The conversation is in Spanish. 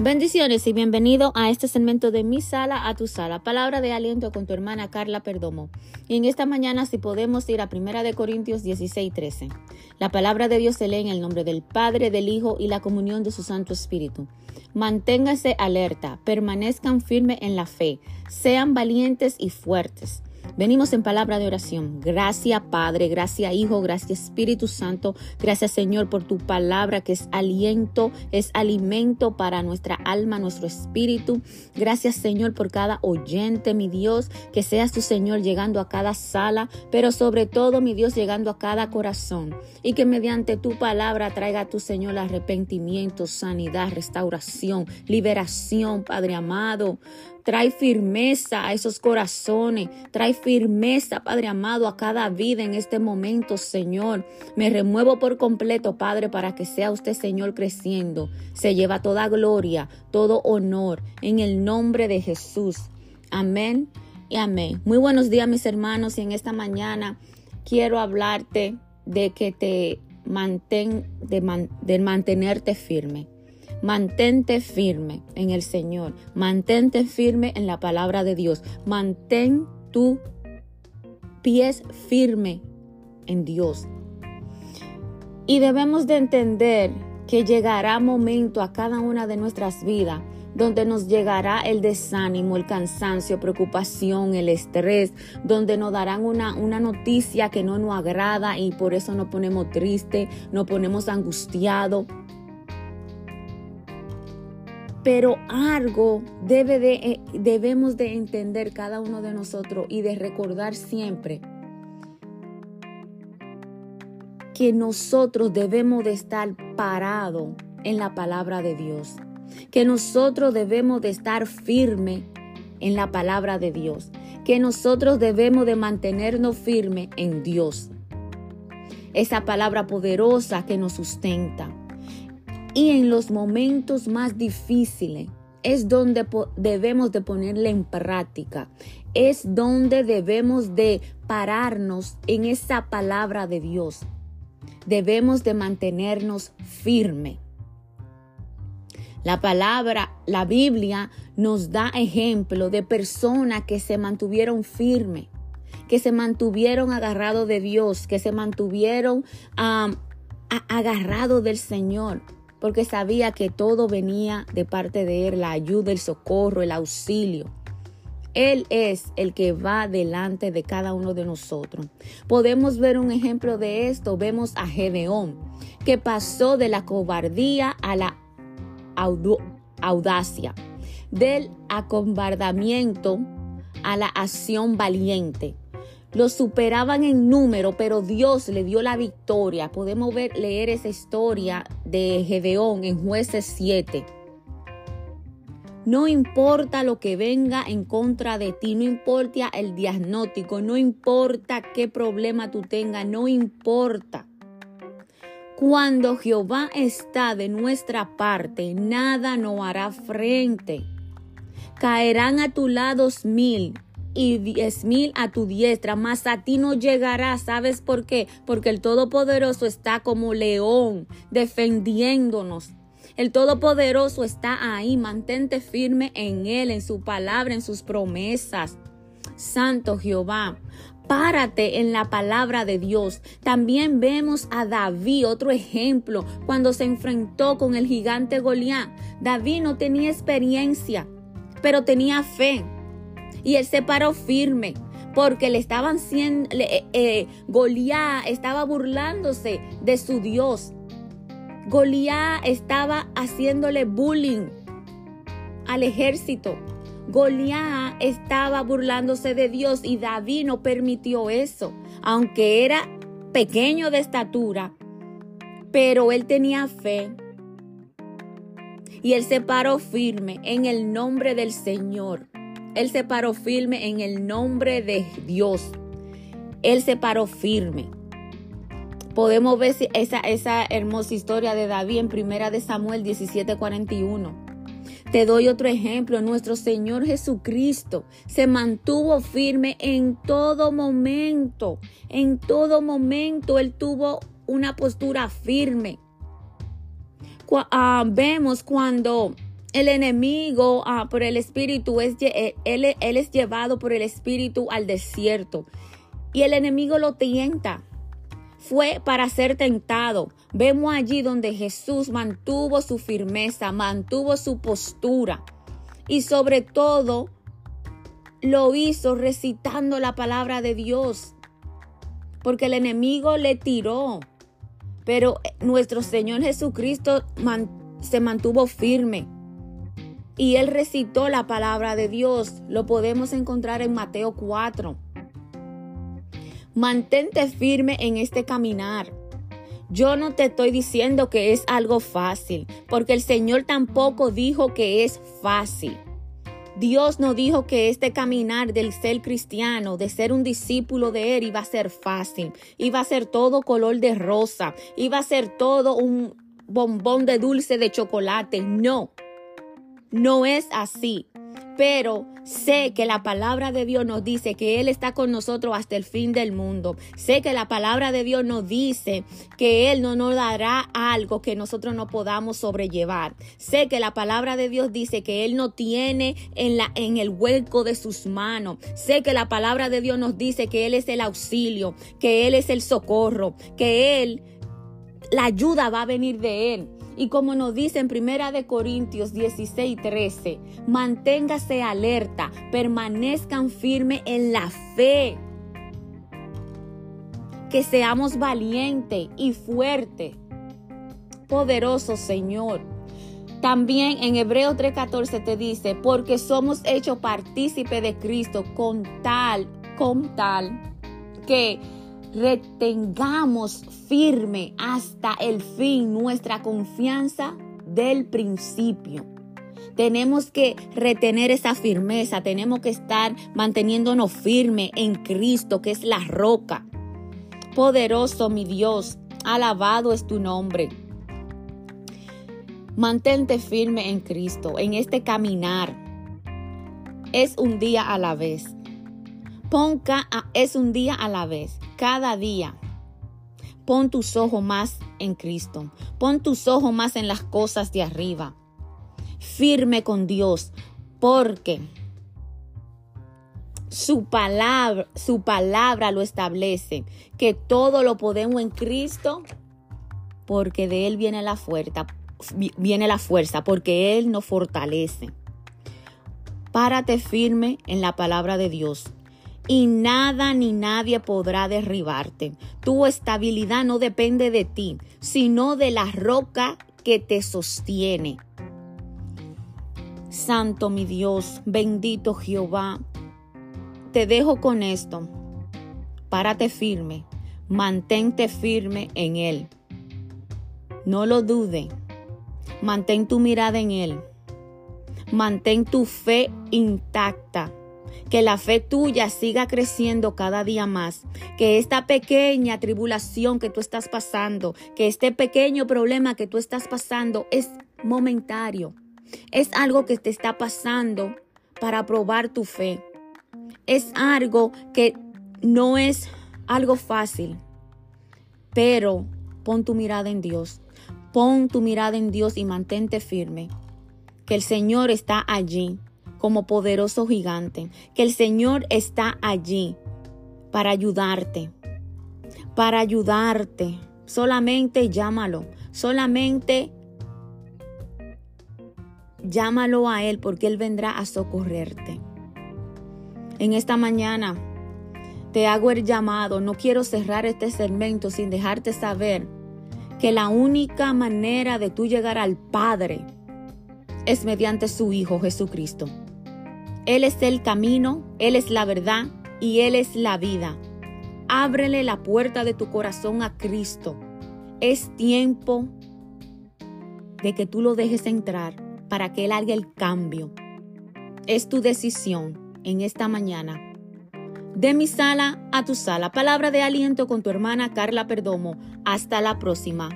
Bendiciones y bienvenido a este segmento de Mi Sala a tu Sala, palabra de aliento con tu hermana Carla Perdomo. Y en esta mañana si podemos ir a Primera de Corintios 16, 13. La palabra de Dios se lee en el nombre del Padre, del Hijo y la comunión de su Santo Espíritu. Manténgase alerta, permanezcan firmes en la fe, sean valientes y fuertes. Venimos en palabra de oración. Gracias Padre, gracias Hijo, gracias Espíritu Santo. Gracias Señor por tu palabra que es aliento, es alimento para nuestra alma, nuestro espíritu. Gracias Señor por cada oyente, mi Dios. Que seas tu Señor llegando a cada sala, pero sobre todo mi Dios llegando a cada corazón. Y que mediante tu palabra traiga a tu Señor arrepentimiento, sanidad, restauración, liberación, Padre amado. Trae firmeza a esos corazones. Trae firmeza, Padre amado, a cada vida en este momento, Señor. Me remuevo por completo, Padre, para que sea usted, Señor, creciendo. Se lleva toda gloria, todo honor, en el nombre de Jesús. Amén y amén. Muy buenos días, mis hermanos, y en esta mañana quiero hablarte de que te mantén, de, de mantenerte firme. Mantente firme en el Señor. Mantente firme en la palabra de Dios. Mantén tu pies firme en Dios. Y debemos de entender que llegará momento a cada una de nuestras vidas donde nos llegará el desánimo, el cansancio, preocupación, el estrés, donde nos darán una, una noticia que no nos agrada y por eso nos ponemos triste, nos ponemos angustiados pero algo eh, debemos de entender cada uno de nosotros y de recordar siempre que nosotros debemos de estar parados en la palabra de Dios, que nosotros debemos de estar firme en la palabra de Dios, que nosotros debemos de mantenernos firmes en Dios. Esa palabra poderosa que nos sustenta. Y en los momentos más difíciles es donde debemos de ponerle en práctica. Es donde debemos de pararnos en esa palabra de Dios. Debemos de mantenernos firme. La palabra, la Biblia nos da ejemplo de personas que se mantuvieron firmes, que se mantuvieron agarrados de Dios, que se mantuvieron agarrados del Señor porque sabía que todo venía de parte de Él, la ayuda, el socorro, el auxilio. Él es el que va delante de cada uno de nosotros. Podemos ver un ejemplo de esto. Vemos a Gedeón, que pasó de la cobardía a la audacia, del acombardamiento a la acción valiente. Los superaban en número, pero Dios le dio la victoria. Podemos ver, leer esa historia de Gedeón en jueces 7. No importa lo que venga en contra de ti, no importa el diagnóstico, no importa qué problema tú tengas, no importa. Cuando Jehová está de nuestra parte, nada nos hará frente. Caerán a tu lado mil y diez mil a tu diestra, mas a ti no llegará. ¿Sabes por qué? Porque el Todopoderoso está como león defendiéndonos. El Todopoderoso está ahí. Mantente firme en Él, en su palabra, en sus promesas. Santo Jehová. Párate en la palabra de Dios. También vemos a David, otro ejemplo, cuando se enfrentó con el gigante Goliat. David no tenía experiencia, pero tenía fe. Y él se paró firme porque le estaban siendo, eh, eh, estaba burlándose de su Dios. Goliat estaba haciéndole bullying al ejército. Goliat estaba burlándose de Dios y David no permitió eso, aunque era pequeño de estatura, pero él tenía fe. Y él se paró firme en el nombre del Señor. Él se paró firme en el nombre de Dios. Él se paró firme. Podemos ver esa, hermosa historia de David en Primera de Samuel 17:41. Te doy otro ejemplo. Nuestro Señor Jesucristo se mantuvo firme en todo momento. En todo momento Él tuvo una postura firme. Ah, vemos cuando El enemigo ah, por el espíritu es eh, él, es llevado por el espíritu al desierto y el enemigo lo tienta. Fue para ser tentado. Vemos allí donde Jesús mantuvo su firmeza, mantuvo su postura y sobre todo lo hizo recitando la palabra de Dios. Porque el enemigo le tiró. Pero nuestro Señor Jesucristo se mantuvo firme. Y él recitó la palabra de Dios. Lo podemos encontrar en Mateo 4. Mantente firme en este caminar. Yo no te estoy diciendo que es algo fácil, porque el Señor tampoco dijo que es fácil. Dios no dijo que este caminar del ser cristiano, de ser un discípulo de Él, iba a ser fácil, iba a ser todo color de rosa, iba a ser todo un bombón de dulce de chocolate. No, no es así pero sé que la palabra de Dios nos dice que Él está con nosotros hasta el fin del mundo. Sé que la palabra de Dios nos dice que Él no nos dará algo que nosotros no podamos sobrellevar. Sé que la palabra de Dios dice que Él no tiene en, la, en el hueco de sus manos. Sé que la palabra de Dios nos dice que Él es el auxilio, que Él es el socorro, que Él, la ayuda va a venir de Él. Y como nos dice en Primera de Corintios 16, 13, manténgase alerta, permanezcan firmes en la fe. Que seamos valientes y fuertes. Poderoso Señor. También en Hebreos 3:14 te dice, porque somos hechos partícipe de Cristo con tal, con tal, que retengamos firme hasta el fin nuestra confianza del principio. Tenemos que retener esa firmeza, tenemos que estar manteniéndonos firme en Cristo, que es la roca. Poderoso mi Dios, alabado es tu nombre. Mantente firme en Cristo, en este caminar. Es un día a la vez. Ponca es un día a la vez cada día. Pon tus ojos más en Cristo. Pon tus ojos más en las cosas de arriba. Firme con Dios, porque su palabra, su palabra lo establece, que todo lo podemos en Cristo, porque de él viene la fuerza, viene la fuerza, porque él nos fortalece. Párate firme en la palabra de Dios y nada ni nadie podrá derribarte. Tu estabilidad no depende de ti, sino de la roca que te sostiene. Santo mi Dios, bendito Jehová, te dejo con esto. Párate firme, mantente firme en Él. No lo dude, mantén tu mirada en Él. Mantén tu fe intacta que la fe tuya siga creciendo cada día más, que esta pequeña tribulación que tú estás pasando, que este pequeño problema que tú estás pasando es momentario, es algo que te está pasando para probar tu fe, es algo que no es algo fácil, pero pon tu mirada en Dios, pon tu mirada en Dios y mantente firme, que el Señor está allí como poderoso gigante, que el Señor está allí para ayudarte, para ayudarte. Solamente llámalo, solamente llámalo a Él porque Él vendrá a socorrerte. En esta mañana te hago el llamado, no quiero cerrar este segmento sin dejarte saber que la única manera de tú llegar al Padre es mediante su Hijo Jesucristo. Él es el camino, Él es la verdad y Él es la vida. Ábrele la puerta de tu corazón a Cristo. Es tiempo de que tú lo dejes entrar para que Él haga el cambio. Es tu decisión en esta mañana. De mi sala a tu sala. Palabra de aliento con tu hermana Carla Perdomo. Hasta la próxima.